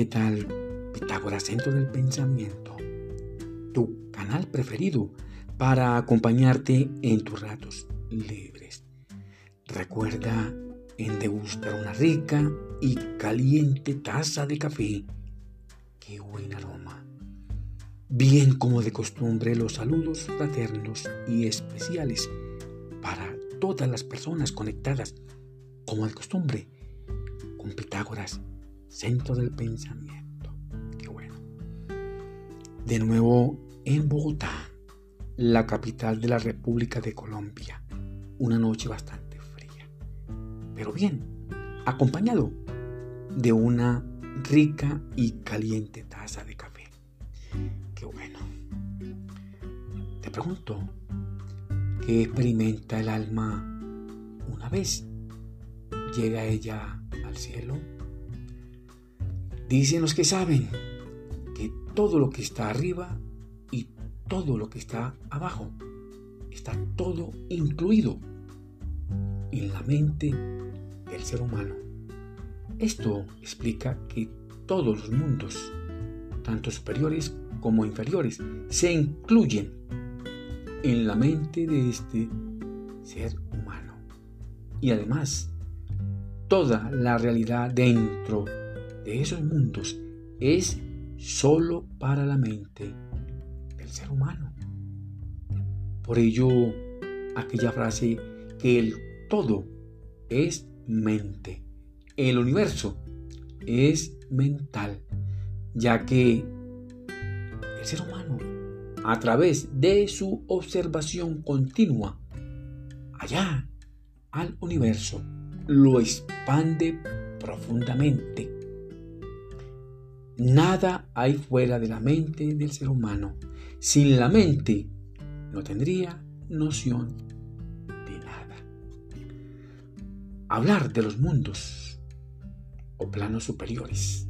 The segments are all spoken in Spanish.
¿qué tal? Pitágoras, Centro del Pensamiento, tu canal preferido para acompañarte en tus ratos libres. Recuerda en degustar una rica y caliente taza de café. ¡Qué buen aroma! Bien como de costumbre los saludos fraternos y especiales para todas las personas conectadas, como de costumbre, con Pitágoras, centro del pensamiento. Qué bueno. De nuevo en Bogotá, la capital de la República de Colombia. Una noche bastante fría. Pero bien, acompañado de una rica y caliente taza de café. Qué bueno. Te pregunto, ¿qué experimenta el alma una vez llega ella al cielo? Dicen los que saben que todo lo que está arriba y todo lo que está abajo está todo incluido en la mente del ser humano. Esto explica que todos los mundos, tanto superiores como inferiores, se incluyen en la mente de este ser humano. Y además, toda la realidad dentro de esos mundos es solo para la mente del ser humano. Por ello, aquella frase que el todo es mente, el universo es mental, ya que el ser humano, a través de su observación continua, allá al universo, lo expande profundamente Nada hay fuera de la mente del ser humano. Sin la mente no tendría noción de nada. Hablar de los mundos o planos superiores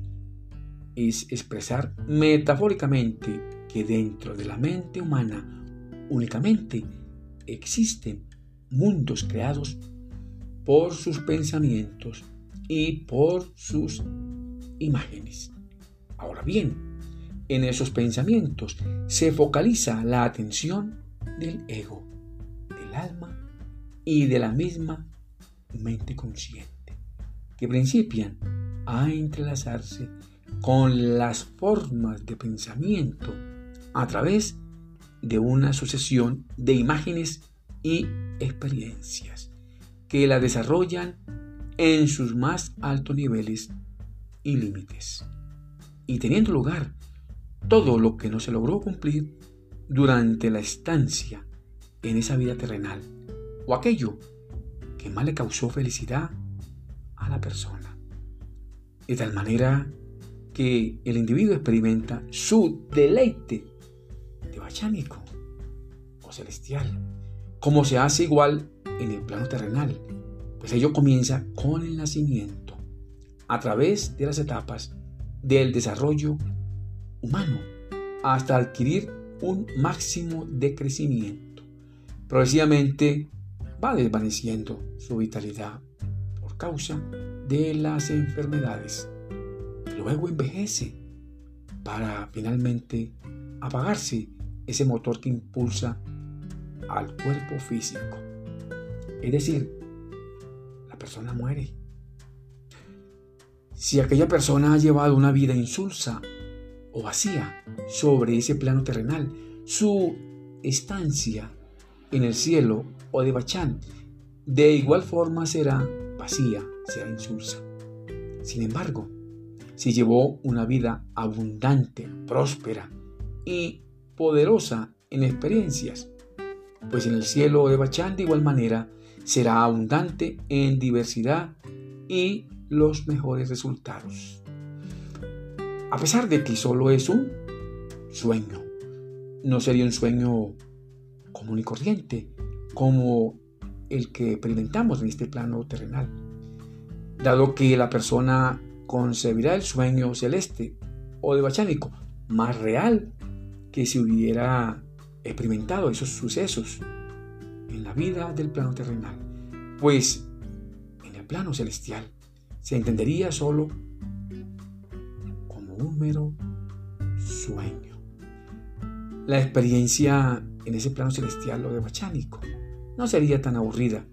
es expresar metafóricamente que dentro de la mente humana únicamente existen mundos creados por sus pensamientos y por sus imágenes. Ahora bien, en esos pensamientos se focaliza la atención del ego, del alma y de la misma mente consciente, que principian a entrelazarse con las formas de pensamiento a través de una sucesión de imágenes y experiencias que la desarrollan en sus más altos niveles y límites y teniendo lugar todo lo que no se logró cumplir durante la estancia en esa vida terrenal o aquello que más le causó felicidad a la persona. De tal manera que el individuo experimenta su deleite de bachánico o celestial, como se hace igual en el plano terrenal, pues ello comienza con el nacimiento, a través de las etapas del desarrollo humano hasta adquirir un máximo de crecimiento. Progresivamente va desvaneciendo su vitalidad por causa de las enfermedades. Luego envejece para finalmente apagarse ese motor que impulsa al cuerpo físico. Es decir, la persona muere si aquella persona ha llevado una vida insulsa o vacía sobre ese plano terrenal, su estancia en el cielo o de Bachán de igual forma será vacía, será insulsa. Sin embargo, si llevó una vida abundante, próspera y poderosa en experiencias, pues en el cielo de Bachán de igual manera será abundante en diversidad y los mejores resultados. A pesar de que solo es un sueño, no sería un sueño común y corriente como el que experimentamos en este plano terrenal, dado que la persona concebirá el sueño celeste o de bachánico más real que si hubiera experimentado esos sucesos en la vida del plano terrenal, pues en el plano celestial se entendería solo como un mero sueño. La experiencia en ese plano celestial o de bachánico no sería tan aburrida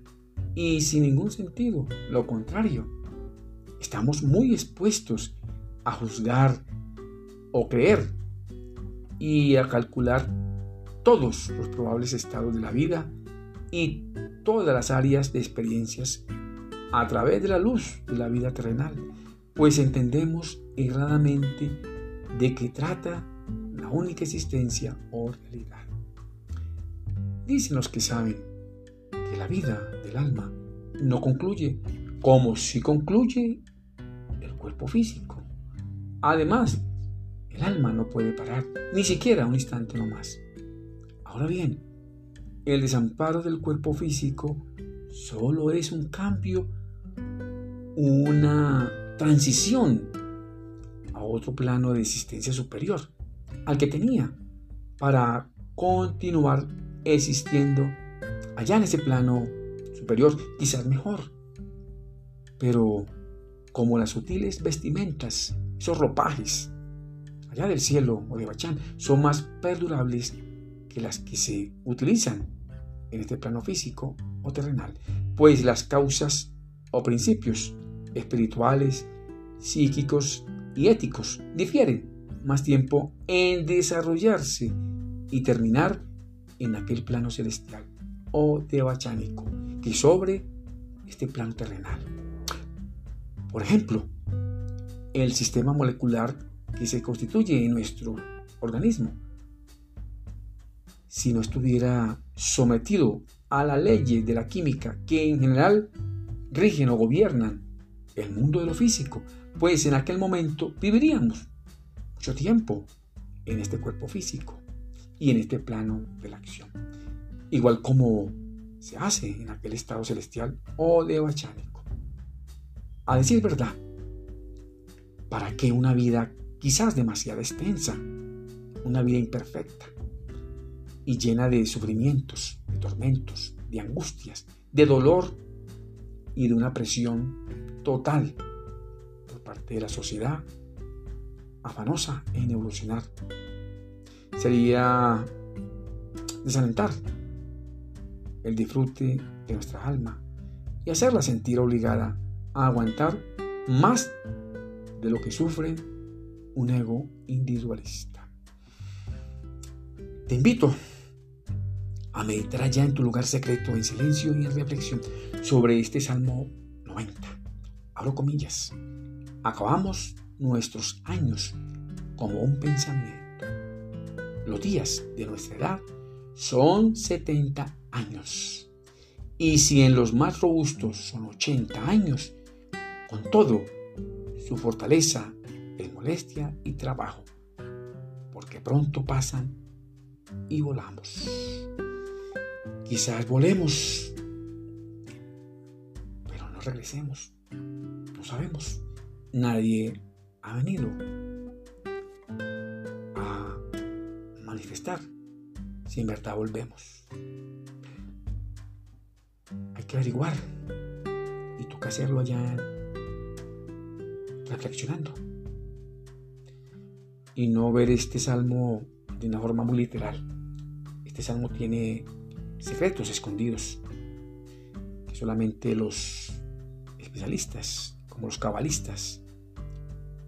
y sin ningún sentido, lo contrario. Estamos muy expuestos a juzgar o creer y a calcular todos los probables estados de la vida y todas las áreas de experiencias a través de la luz de la vida terrenal, pues entendemos erradamente de qué trata la única existencia o realidad. Dicen los que saben que la vida del alma no concluye como si concluye el cuerpo físico. Además, el alma no puede parar, ni siquiera un instante no más. Ahora bien, el desamparo del cuerpo físico solo es un cambio, una transición a otro plano de existencia superior al que tenía para continuar existiendo allá en ese plano superior, quizás mejor. Pero como las sutiles vestimentas, esos ropajes allá del cielo o de Bachán son más perdurables que las que se utilizan en este plano físico o terrenal, pues las causas o principios espirituales, psíquicos y éticos difieren más tiempo en desarrollarse y terminar en aquel plano celestial o devachánico que sobre este plano terrenal. Por ejemplo, el sistema molecular que se constituye en nuestro organismo si no estuviera sometido a la ley de la química que en general rigen o gobiernan el mundo de lo físico, pues en aquel momento viviríamos mucho tiempo en este cuerpo físico y en este plano de la acción. Igual como se hace en aquel estado celestial o de bachánico. A decir verdad, ¿para qué una vida quizás demasiado extensa? Una vida imperfecta y llena de sufrimientos, de tormentos, de angustias, de dolor y de una presión total por parte de la sociedad afanosa en evolucionar. Sería desalentar el disfrute de nuestra alma y hacerla sentir obligada a aguantar más de lo que sufre un ego individualista. Te invito a meditar allá en tu lugar secreto, en silencio y en reflexión, sobre este Salmo 90. Abro comillas. Acabamos nuestros años como un pensamiento. Los días de nuestra edad son 70 años. Y si en los más robustos son 80 años, con todo, su fortaleza es molestia y trabajo, porque pronto pasan y volamos. Quizás volemos, pero no regresemos. No sabemos. Nadie ha venido a manifestar si en verdad volvemos. Hay que averiguar y toca hacerlo allá reflexionando y no ver este salmo de una forma muy literal. Este salmo tiene secretos escondidos que solamente los especialistas, como los cabalistas,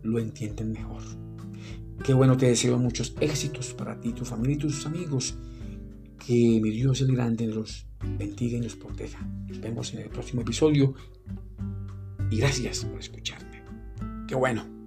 lo entienden mejor. Qué bueno, te deseo muchos éxitos para ti, tu familia y tus amigos. Que mi Dios el grande los bendiga y los proteja. Nos vemos en el próximo episodio y gracias por escucharme. Qué bueno.